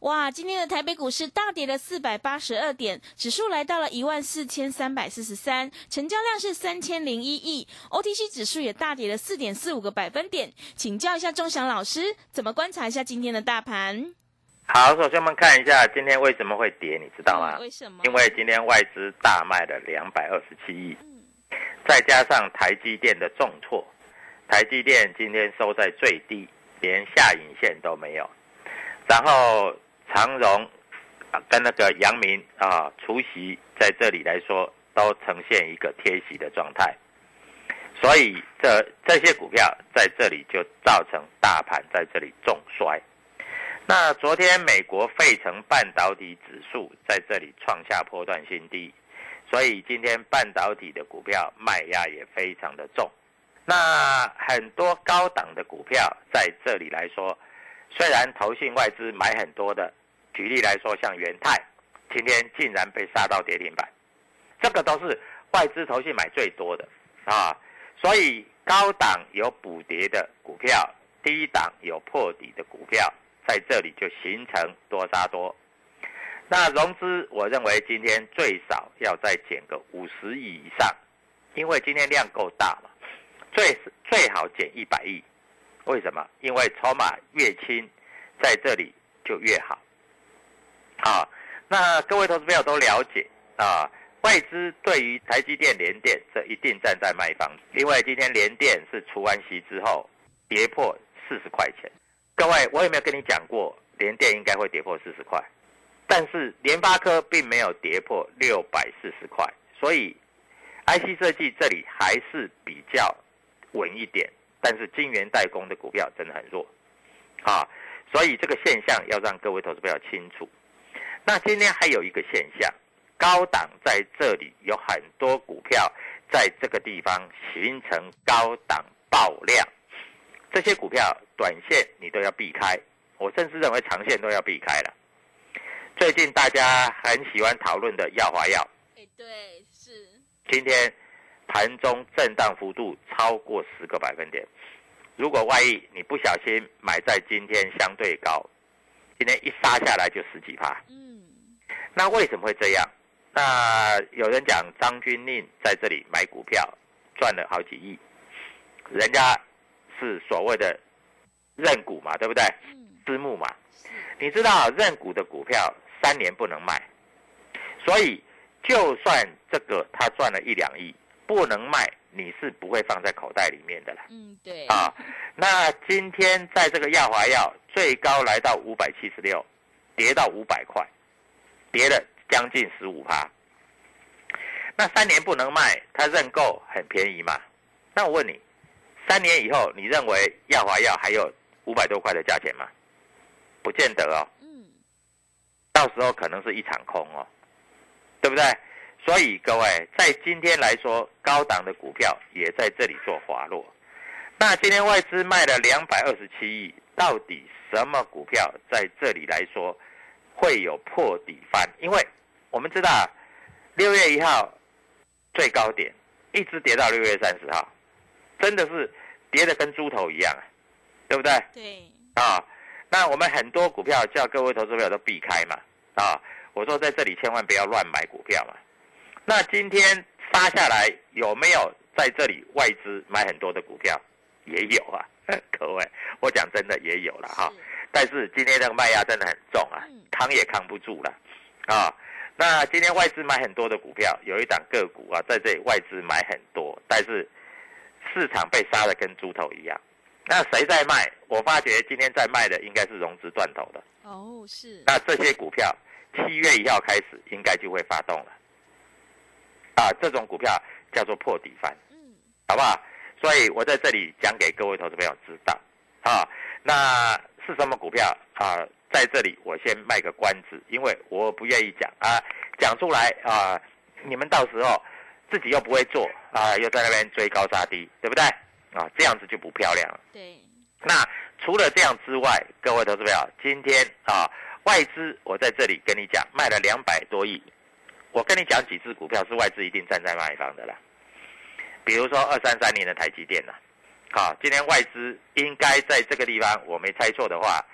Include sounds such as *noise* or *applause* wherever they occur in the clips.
哇，今天的台北股市大跌了四百八十二点，指数来到了一万四千三百四十三，成交量是三千零一亿，OTC 指数也大跌了四点四五个百分点。请教一下钟祥老师，怎么观察一下今天的大盘？好，首先我们看一下今天为什么会跌，你知道吗？嗯为什么？因为今天外资大卖了两百二十七亿，再加上台积电的重挫，台积电今天收在最低，连下影线都没有。然后长荣啊跟那个阳明啊除夕在这里来说都呈现一个贴息的状态，所以这这些股票在这里就造成大盘在这里重摔。那昨天美国费城半导体指数在这里创下波段新低，所以今天半导体的股票卖压也非常的重。那很多高档的股票在这里来说，虽然投信外资买很多的，举例来说像元泰，今天竟然被杀到跌停板，这个都是外资投信买最多的啊。所以高档有补跌的股票，低档有破底的股票，在这里就形成多杀多。那融资，我认为今天最少要再减个五十亿以上，因为今天量够大嘛，最最好减一百亿。为什么？因为筹码越轻，在这里就越好。好，那各位投资朋友都了解啊，外资对于台积电、联电，这一定站在卖方，因为今天联电是除完息之后跌破四十块钱。各位，我有没有跟你讲过，联电应该会跌破四十块？但是联发科并没有跌破六百四十块，所以 IC 设计这里还是比较稳一点。但是晶圆代工的股票真的很弱，啊，所以这个现象要让各位投资朋友清楚。那今天还有一个现象，高档在这里有很多股票在这个地方形成高档爆量，这些股票短线你都要避开，我甚至认为长线都要避开了。最近大家很喜欢讨论的耀华药，哎，对，是今天。盘中震荡幅度超过十个百分点，如果万一你不小心买在今天相对高，今天一杀下来就十几趴。嗯，那为什么会这样？那有人讲张军令在这里买股票赚了好几亿，人家是所谓的认股嘛，对不对？私募嘛，你知道认股的股票三年不能卖，所以就算这个他赚了一两亿。不能卖，你是不会放在口袋里面的啦。嗯，对。啊，那今天在这个亚华药最高来到五百七十六，跌到五百块，跌了将近十五趴。那三年不能卖，它认购很便宜嘛？那我问你，三年以后，你认为亚华药还有五百多块的价钱吗？不见得哦。嗯，到时候可能是一场空哦，对不对？所以各位，在今天来说，高档的股票也在这里做滑落。那今天外资卖了两百二十七亿，到底什么股票在这里来说会有破底翻？因为我们知道六月一号最高点一直跌到六月三十号，真的是跌得跟猪头一样啊，对不对？对，啊，那我们很多股票叫各位投资朋友都避开嘛，啊，我说在这里千万不要乱买股票嘛。那今天杀下来有没有在这里外资买很多的股票？也有啊，*laughs* 各位，我讲真的也有了哈。但是今天这个卖压真的很重啊，扛也扛不住了啊。那今天外资买很多的股票，有一档个股啊，在这里外资买很多，但是市场被杀的跟猪头一样。那谁在卖？我发觉今天在卖的应该是融资断头的。哦，是。那这些股票七月一号开始应该就会发动了。啊，这种股票叫做破底翻，嗯，好不好？所以我在这里讲给各位投资朋友知道，啊，那是什么股票啊？在这里我先卖个关子，因为我不愿意讲啊，讲出来啊，你们到时候自己又不会做啊，又在那边追高杀低，对不对？啊，这样子就不漂亮了。对。那除了这样之外，各位投资朋友，今天啊，外资我在这里跟你讲，卖了两百多亿。我跟你讲几只股票是外资一定站在卖方的啦，比如说二三三年的台积电呐，好，今天外资应该在这个地方，我没猜错的话，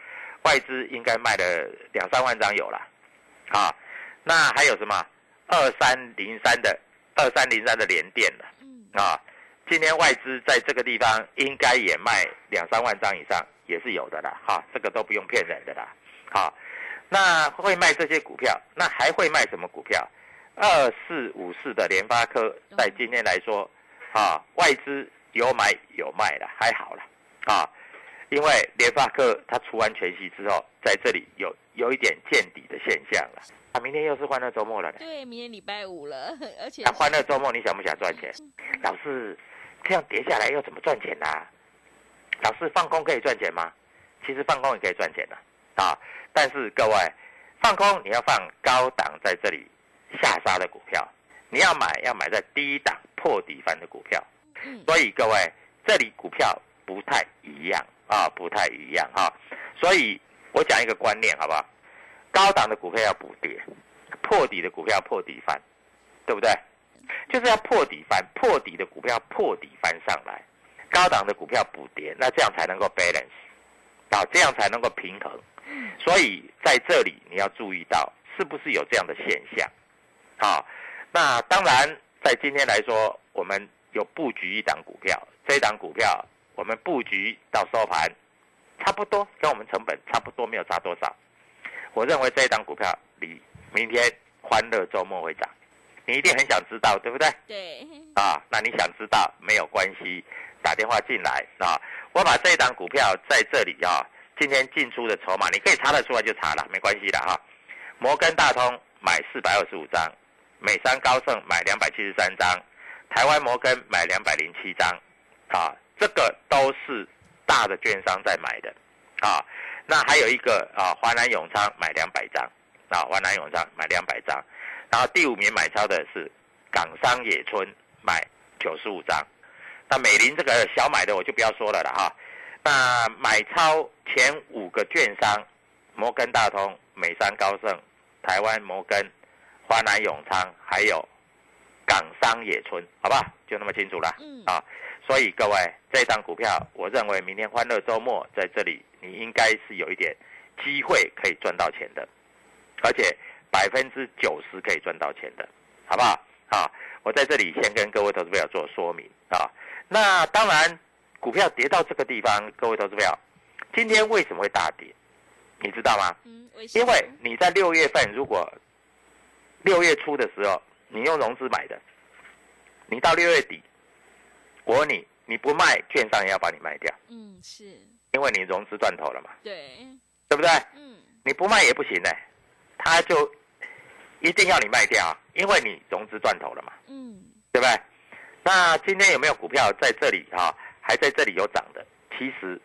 外资应该卖了两三万张有了，啊，那还有什么？二三零三的二三零三的联电的，啊，今天外资在这个地方应该也卖两三万张以上，也是有的啦，哈，这个都不用骗人的啦，好，那会卖这些股票，那还会卖什么股票？二四五四的联发科，在今天来说，啊，外资有买有卖了，还好了，啊，因为联发科它除完全息之后，在这里有有一点见底的现象了。啊，明天又是欢乐周末了。对，明天礼拜五了，而且。那欢乐周末你想不想赚钱？老师，这样跌下来要怎么赚钱呢？老师，放空可以赚钱吗？其实放空也可以赚钱的，啊，但是各位，放空你要放高档在这里。下杀的股票，你要买要买在低档破底翻的股票，所以各位这里股票不太一样啊，不太一样哈。所以我讲一个观念好不好？高档的股票要补跌，破底的股票破底翻，对不对？就是要破底翻，破底的股票破底翻上来，高档的股票补跌，那这样才能够 balance，啊，这样才能够平衡。所以在这里你要注意到，是不是有这样的现象？好，那当然，在今天来说，我们有布局一档股票，这一档股票我们布局到收盘，差不多跟我们成本差不多，没有差多少。我认为这一档股票你明天欢乐周末会涨，你一定很想知道，对不对？对。啊，那你想知道没有关系，打电话进来啊，我把这一档股票在这里啊，今天进出的筹码你可以查得出来就查了，没关系的哈。摩根大通买四百二十五张。美商高盛买两百七十三张，台湾摩根买两百零七张，啊，这个都是大的券商在买的，啊，那还有一个啊，华南永昌买两百张，啊，华南永昌买两百张，然后第五名买超的是港商野村买九十五张，那美林这个小买的我就不要说了了哈，那买超前五个券商，摩根大通、美商高盛、台湾摩根。华南永昌还有港商野村，好吧，就那么清楚了。嗯啊，所以各位，这张股票，我认为明天欢乐周末在这里，你应该是有一点机会可以赚到钱的，而且百分之九十可以赚到钱的，好不好？啊，我在这里先跟各位投资朋友做说明啊。那当然，股票跌到这个地方，各位投资朋友，今天为什么会大跌？你知道吗？嗯，因为你在六月份如果六月初的时候，你用融资买的，你到六月底，我问你，你不卖，券商也要把你卖掉。嗯，是，因为你融资断头了嘛。对，对不对？嗯。你不卖也不行呢，他就一定要你卖掉，因为你融资断头了嘛，嗯，对不对？那今天有没有股票在这里哈、还在这里有涨的？其实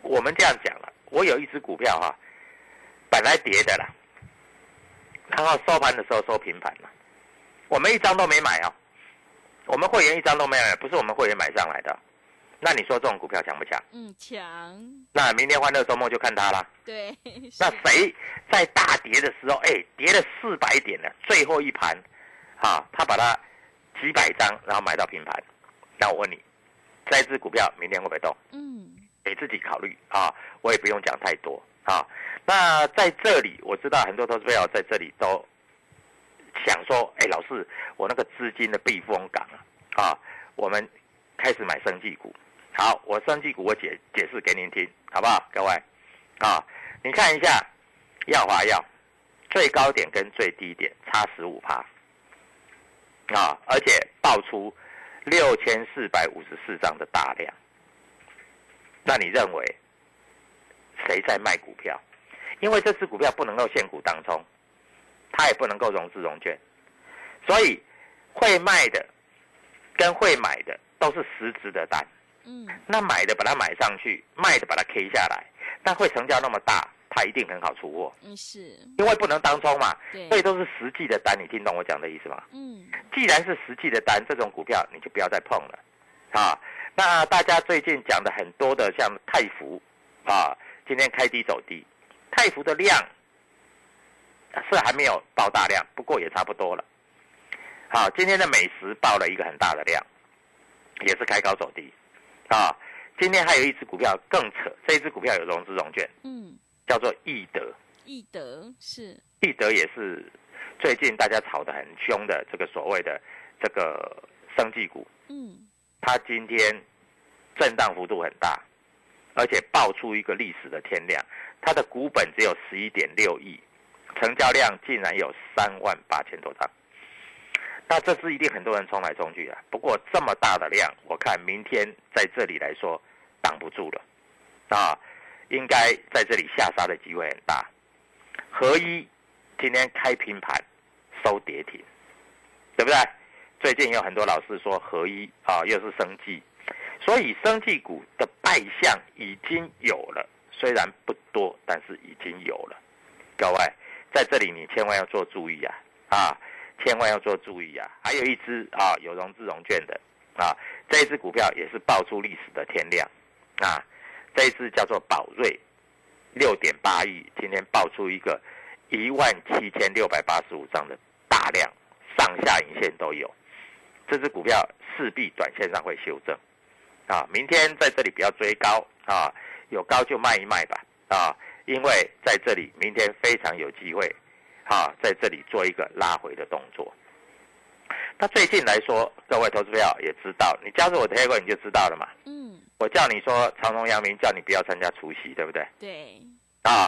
我们这样讲了，我有一只股票哈、本来跌的啦，然后收盘的时候收平盘了，我们一张都没买啊，我们会员一张都没买，不是我们会员买上来的。那你说这种股票强不强？嗯，强，那明天欢乐周末就看它啦。对，*laughs* 那是谁在大跌的时候，哎，跌了四百点了，最后一盘，啊，他把它几百张，然后买到平盘。那我问你，这只股票明天会不会动？嗯，你自己考虑啊，我也不用讲太多啊。那在这里，我知道很多投资朋友在这里都想说，哎，老师，我那个资金的避风港啊，啊，我们开始买生技股。好，我生技股我解解释给您听，好不好，各位？啊，你看一下耀华药最高点跟最低点差十五趴，啊，而且爆出六千四百五十四张的大量。那你认为谁在卖股票？因为这只股票不能够现股当冲，它也不能够融资融券，所以会卖的跟会买的都是实质的单。嗯，那买的把它买上去，卖的把它 K 下来，但会成交那么大，它一定很好出货，嗯是，因为不能当冲嘛，对所以都是实际的单。你听懂我讲的意思吗？嗯，既然是实际的单，这种股票你就不要再碰了，啊。那大家最近讲的很多的像泰福，啊，今天开低走低，泰福的量是还没有爆大量，不过也差不多了。好，今天的美食爆了一个很大的量，也是开高走低，啊。今天还有一只股票更扯，这一只股票有融资融券，嗯，叫做易德。易德是，易德也是最近大家炒得很凶的这个所谓的这个生技股，嗯，它今天震荡幅度很大，而且爆出一个历史的天量，它的股本只有十一点六亿，成交量竟然有三万八千多张。那这是一定很多人冲来冲去啊。不过这么大的量，我看明天在这里来说挡不住了，啊，应该在这里下杀的机会很大。合一今天开平盘，收跌停，对不对？最近有很多老师说合一啊，又是生技，所以生技股的败相已经有了，虽然不多，但是已经有了。各位在这里你千万要做注意啊啊，千万要做注意啊！还有一只啊有融资融券的啊，这一只股票也是爆出历史的天量啊，这一只叫做宝瑞，六点八亿，今天爆出一个一万七千六百八十五张的大量，上下影线都有。这只股票势必短线上会修正，啊，明天在这里不要追高啊，有高就卖一卖吧，啊，因为在这里明天非常有机会，啊，在这里做一个拉回的动作。那最近来说，各位投资票也知道，你加入我的黑 a 你就知道了嘛。嗯，我叫你说长荣、阳明，叫你不要参加除夕，对不对？对，啊，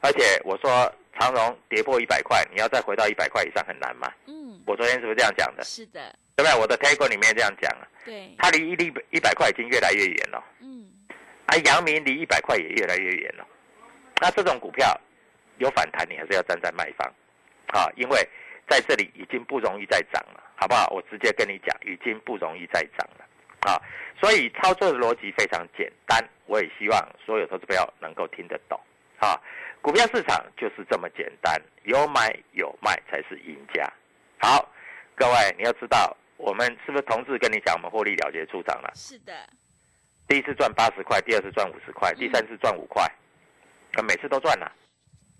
而且我说长荣跌破一百块，你要再回到一百块以上很难嘛。嗯，我昨天是不是这样讲的？是的，对不对？我的股里面这样讲啊，对，它离一粒一百块已经越来越远了，嗯，啊，阳明离一百块也越来越远了。那这种股票有反弹，你还是要站在卖方，啊，因为在这里已经不容易再涨了，好不好？我直接跟你讲，已经不容易再涨了，啊，所以操作的逻辑非常简单，我也希望所有投资朋友能够听得懂，啊，股票市场就是这么简单，有买有卖才是赢家。好，各位你要知道，我们是不是同志跟你讲，我们获利了结出场了？是的，第一次赚八十块，第二次赚五十块，第三次赚五块，可每次都赚了。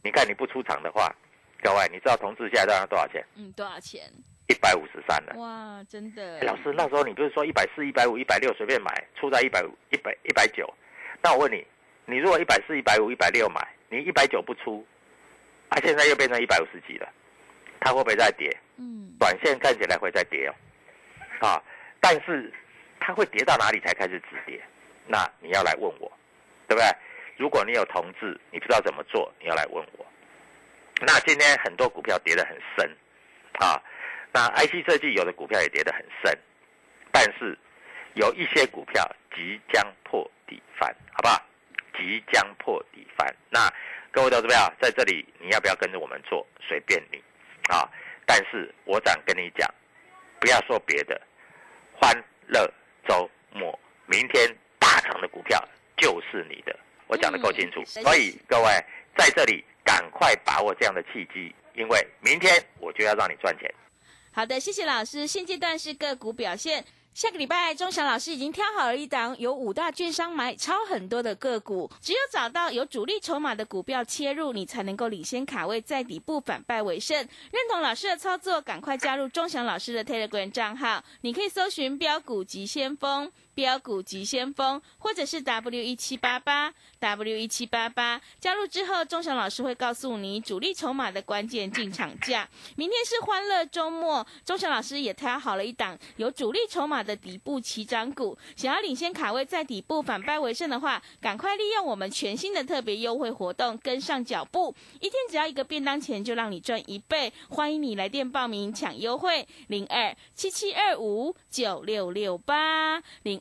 你看你不出场的话，各位你知道同志现在赚了多少钱？嗯，多少钱？一百五十三了。哇，真的哎，老师，那时候你不是说一百四、一百五、一百六随便买，出在一百五一百一百九？那我问你，你如果一百四、一百五、一百六买，你一百九不出，啊，现在又变成一百五十几了，它会不会再跌？嗯，短线看起来会再跌哦，啊，但是它会跌到哪里才开始止跌？那你要来问我，对不对？如果你有同志，你不知道怎么做，你要来问我。那今天很多股票跌得很深，啊，那 IC 设计有的股票也跌得很深，但是有一些股票即将破底翻，好不好？即将破底翻。那各位投资票在这里，你要不要跟着我们做？随便你啊！但是我想跟你讲，不要说别的，欢乐周末，明天大涨的股票就是你的。我讲的够清楚，嗯所以各位在这里赶快把握这样的契机，因为明天我就要让你赚钱。好的，谢谢老师。现阶段是个股表现。下个礼拜，钟祥老师已经挑好了一档有五大券商买超很多的个股，只有找到有主力筹码的股票切入，你才能够领先卡位，在底部反败为胜。认同老师的操作，赶快加入钟祥老师的 Telegram 账号，你可以搜寻“标股急先锋”。标股急先锋，或者是 W 一七八八 W 一七八八，加入之后，钟祥老师会告诉你主力筹码的关键进场价。明天是欢乐周末，钟祥老师也挑好了一档有主力筹码的底部起涨股，想要领先卡位在底部反败为胜的话，赶快利用我们全新的特别优惠活动，跟上脚步，一天只要一个便当钱就让你赚一倍，欢迎你来电报名抢优惠，零二七七二五九六六八零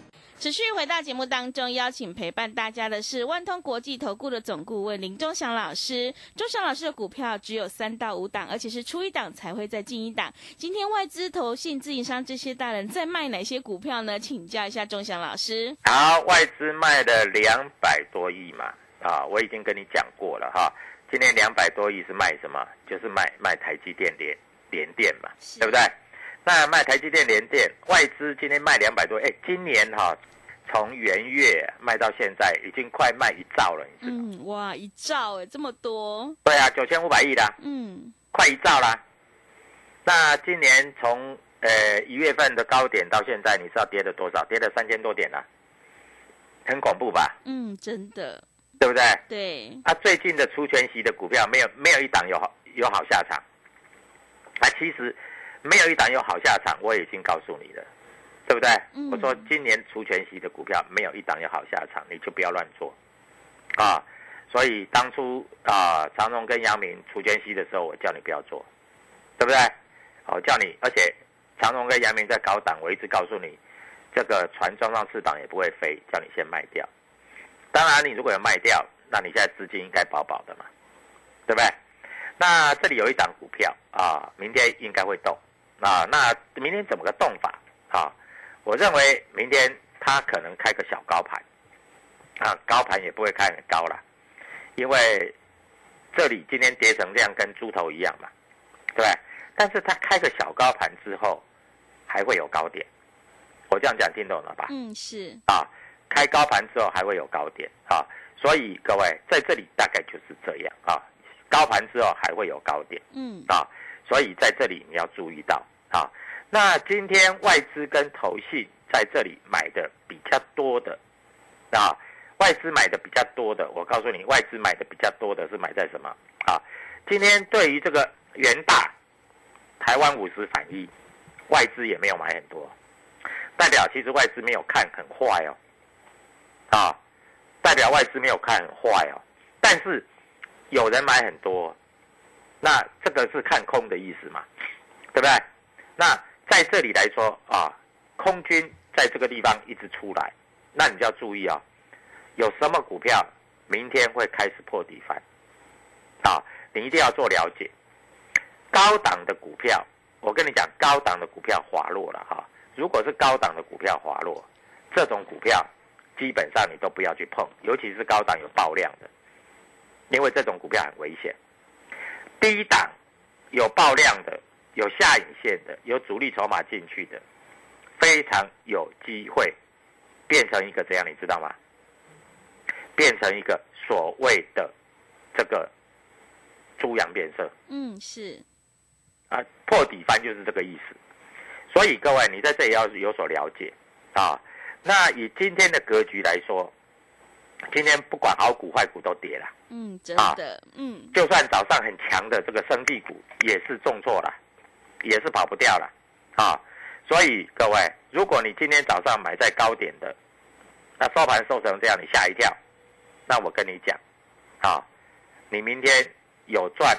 持续回到节目当中，邀请陪伴大家的是万通国际投顾的总顾问林忠祥老师。忠祥老师的股票只有三到五档，而且是出一档才会再进一档。今天外资、投信、自营商这些大人在卖哪些股票呢？请教一下忠祥老师。好，外资卖了两百多亿嘛，啊，我已经跟你讲过了哈。今天两百多亿是卖什么？就是卖卖台积电联联电嘛，对不对？那卖台积电联电，外资今天卖两百多，哎，今年哈、从元月卖到现在，已经快卖一兆了，你知道哇，一兆哎，这么多，对啊，九千五百亿啦，嗯，快一兆啦。那今年从呃一月份的高点到现在，你知道跌了多少？跌了三千多点啦，很恐怖吧？嗯，真的，对不对？对，啊，最近的除权息的股票没有没有一档有好有好下场。啊，其实没有一档有好下场，我已经告诉你了，对不对？嗯我说今年除权息的股票没有一档有好下场，你就不要乱做啊。所以当初啊，长荣跟阳明除权息的时候，我叫你不要做，对不对？我叫你，而且长荣跟阳明在高档，我一直告诉你，这个船装上翅膀也不会飞，叫你先卖掉。当然，你如果有卖掉，那你现在资金应该饱饱的嘛，对不对？那这里有一档股票啊，明天应该会动啊。那明天怎么个动法啊？我认为明天它可能开个小高盘啊，高盘也不会开很高了，因为这里今天跌成这样，跟猪头一样嘛，对？但是它开个小高盘之后，还会有高点。我这样讲听懂了吧？嗯，是，啊，开高盘之后还会有高点啊，所以各位在这里大概就是这样啊，高盘之后还会有高点嗯，啊，所以在这里你要注意到啊。那今天外资跟投信在这里买的比较多的啊，外资买的比较多的，我告诉你，外资买的比较多的是买在什么啊？今天对于这个元大台湾五十反一，外资也没有买很多。代表其实外资没有看很坏哦，啊，代表外资没有看很坏哦，但是有人买很多，那这个是看空的意思嘛，对不对？那在这里来说啊，空军在这个地方一直出来，那你就要注意啊、有什么股票明天会开始破底翻，啊，你一定要做了解。高档的股票，我跟你讲，高档的股票滑落了哈、如果是高档的股票滑落，这种股票基本上你都不要去碰，尤其是高档有爆量的，因为这种股票很危险。低档有爆量的、有下影线的、有主力筹码进去的，非常有机会变成一个怎样，你知道吗？变成一个所谓的这个猪羊变色嗯，是，啊，破底翻就是这个意思。所以各位，你在这里要有所了解啊。那以今天的格局来说，今天不管好股坏股都跌了，嗯，真啊的，嗯，就算早上很强的这个生技股也是重挫了，也是跑不掉了啊。所以各位，如果你今天早上买在高点的，那收盘收成这样，你吓一跳，那我跟你讲，啊，你明天有赚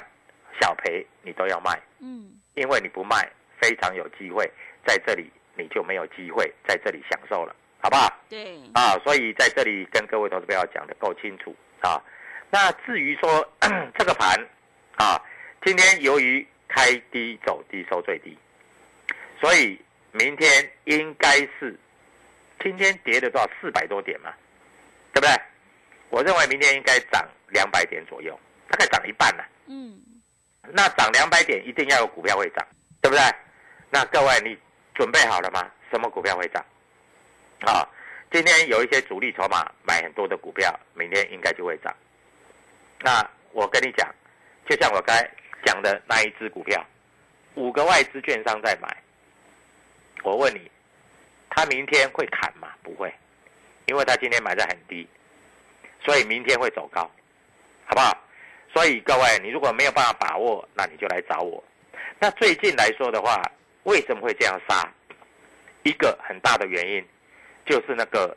小赔你都要卖，嗯，因为你不卖，非常有机会在这里你就没有机会在这里享受了，好不好？对，啊，所以在这里跟各位投资朋友讲的够清楚啊。那至于说 *coughs* 这个盘啊，今天由于开低走低收最低，所以明天应该是今天跌了多少四百多点嘛，对不对？我认为明天应该涨两百点左右，大概涨一半了。嗯，那涨两百点一定要有股票会涨，对不对？那各位你准备好了吗？什么股票会涨？啊，今天有一些主力筹码买很多的股票，明天应该就会涨。那我跟你讲，就像我刚才讲的那一只股票，五个外资券商在买，我问你，他明天会砍吗？不会，因为他今天买在很低，所以明天会走高，好不好？所以各位，你如果没有办法把握，那你就来找我。那最近来说的话，为什么会这样杀？一个很大的原因就是那个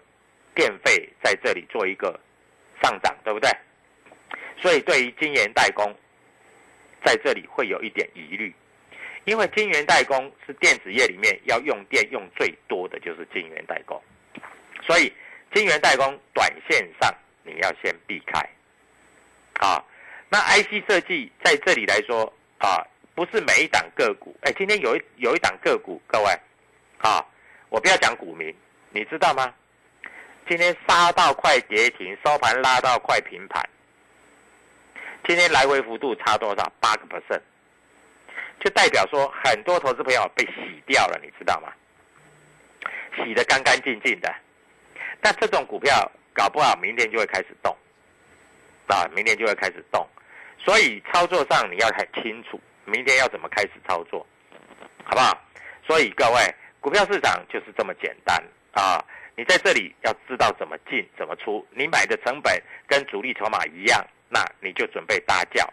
电费在这里做一个上涨，对不对？所以对于晶圆代工，在这里会有一点疑虑，因为晶圆代工是电子业里面要用电用最多的就是晶圆代工，所以晶圆代工短线上你要先避开，啊。那 IC 设计在这里来说啊，不是每一档个股。哎，今天有一有一档个股，各位啊，我不要讲股民，你知道吗？今天杀到快跌停，收盘拉到快平盘。今天来回幅度差多少？八个 percent，就代表说很多投资朋友被洗掉了，你知道吗？洗得干干净净的。那这种股票搞不好明天就会开始动，啊，明天就会开始动。所以操作上你要很清楚，明天要怎么开始操作，好不好？所以各位，股票市场就是这么简单啊！你在这里要知道怎么进、怎么出，你买的成本跟主力筹码一样，那你就准备大叫，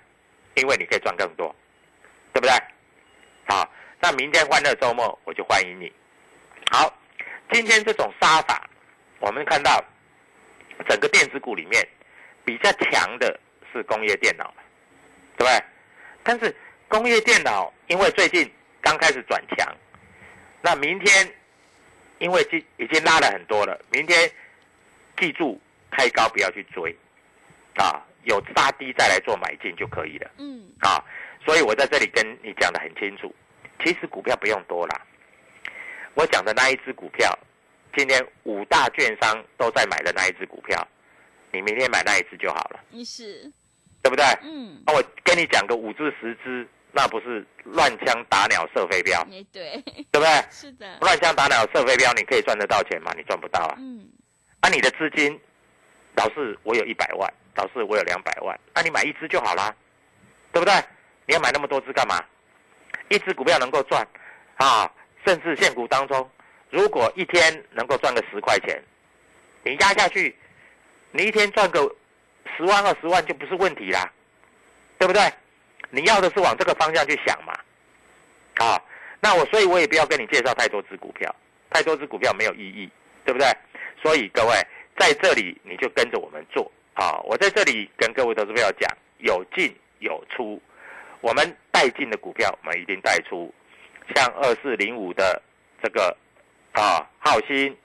因为你可以赚更多，对不对？好，那明天欢乐周末我就欢迎你。好，今天这种杀法，我们看到整个电子股里面比较强的是工业电脑。对不对？但是工业电脑因为最近刚开始转强，那明天因为已已经拉了很多了，明天记住开高不要去追，啊，有杀低再来做买进就可以了。嗯，啊，所以我在这里跟你讲的很清楚，其实股票不用多啦，我讲的那一只股票，今天五大券商都在买的那一只股票，你明天买那一只就好了。你是，对不对？嗯，那我跟你讲个五至十只，那不是乱枪打鸟射飞镖，哎，对，对不对？是的，乱枪打鸟射飞镖，你可以赚得到钱吗？你赚不到啊！嗯，啊，你的资金，老是我有一百万，老师我有两百万，那、你买一只就好啦，对不对？你要买那么多只干嘛？一只股票能够赚啊，甚至现股当中，如果一天能够赚个十块钱，你压下去，你一天赚个十万二十万就不是问题啦，对不对？你要的是往这个方向去想嘛，啊，那我所以我也不要跟你介绍太多只股票，太多只股票没有意义，对不对？所以各位在这里你就跟着我们做啊！我在这里跟各位投资朋友讲，有进有出，我们带进的股票我们一定带出，像二四零五的这个啊浩鑫，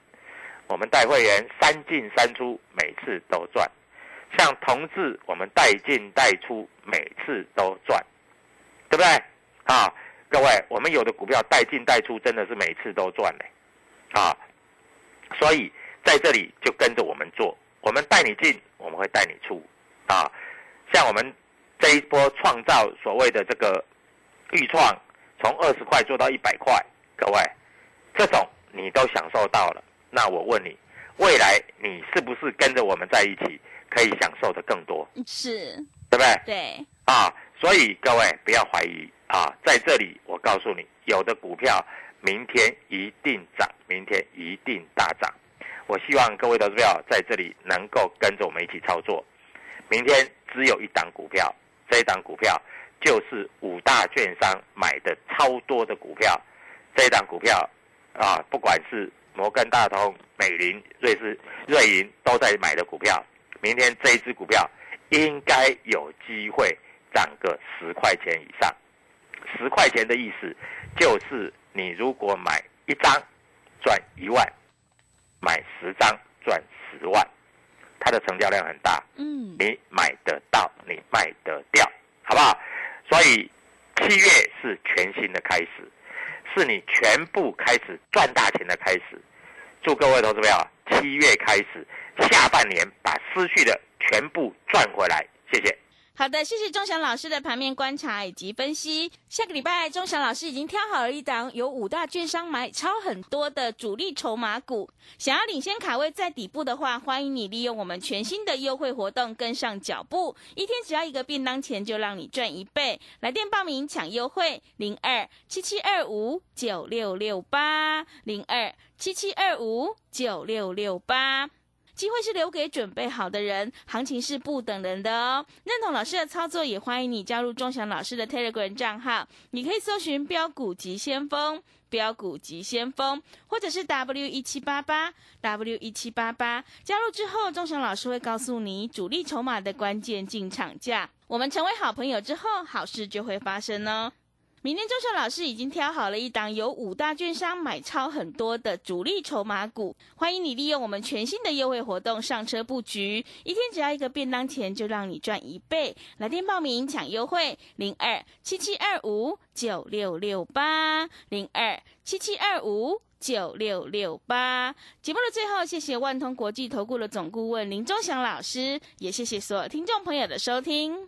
我们带会员三进三出，每次都赚。像同志，我们带进带出，每次都赚，对不对？啊，各位，我们有的股票带进带出，真的是每次都赚嘞，啊，所以在这里就跟着我们做，我们带你进，我们会带你出，啊，像我们这一波创造所谓的这个预创，从二十块做到一百块，各位，这种你都享受到了，那我问你，未来你是不是跟着我们在一起？可以享受的更多，是，对不对？对，啊，所以各位不要怀疑啊，在这里我告诉你，有的股票明天一定涨，明天一定大涨。我希望各位投资票在这里能够跟着我们一起操作。明天只有一档股票，这一档股票就是五大券商买的超多的股票，这一档股票啊，不管是摩根大通、美林、瑞士、瑞银都在买的股票，明天这一只股票应该有机会涨个十块钱以上。十块钱的意思就是你如果买一张赚一万，买十张赚十万，它的成交量很大，嗯，你买得到，你卖得掉，好不好？所以七月是全新的开始，是你全部开始赚大钱的开始。祝各位投资朋友，七月开始，下半年把失去的全部赚回来，谢谢。好的，谢谢钟祥老师的盘面观察以及分析。下个礼拜，钟祥老师已经挑好了一档有五大券商买超很多的主力筹码股，想要领先卡位在底部的话，欢迎你利用我们全新的优惠活动跟上脚步，一天只要一个便当钱就让你赚一倍。来电报名抢优惠，零二七七二五九六六八零二七七二五九六六八。机会是留给准备好的人，行情是不等人的哦。认同老师的操作，也欢迎你加入钟祥老师的 Telegram 账号，你可以搜寻“标股急先锋”、“标股急先锋”，或者是 W 一七八八 W 一七八八。加入之后，钟祥老师会告诉你主力筹码的关键进场价。我们成为好朋友之后，好事就会发生哦。明天周秀老师已经挑好了一档有五大券商买超很多的主力筹码股，欢迎你利用我们全新的优惠活动上车布局，一天只要一个便当钱就让你赚一倍。来电报名抢优惠，零二七七二五九六六八零二七七二五九六六八。节目的最后，谢谢万通国际投顾的总顾问林忠祥老师，也谢谢所有听众朋友的收听。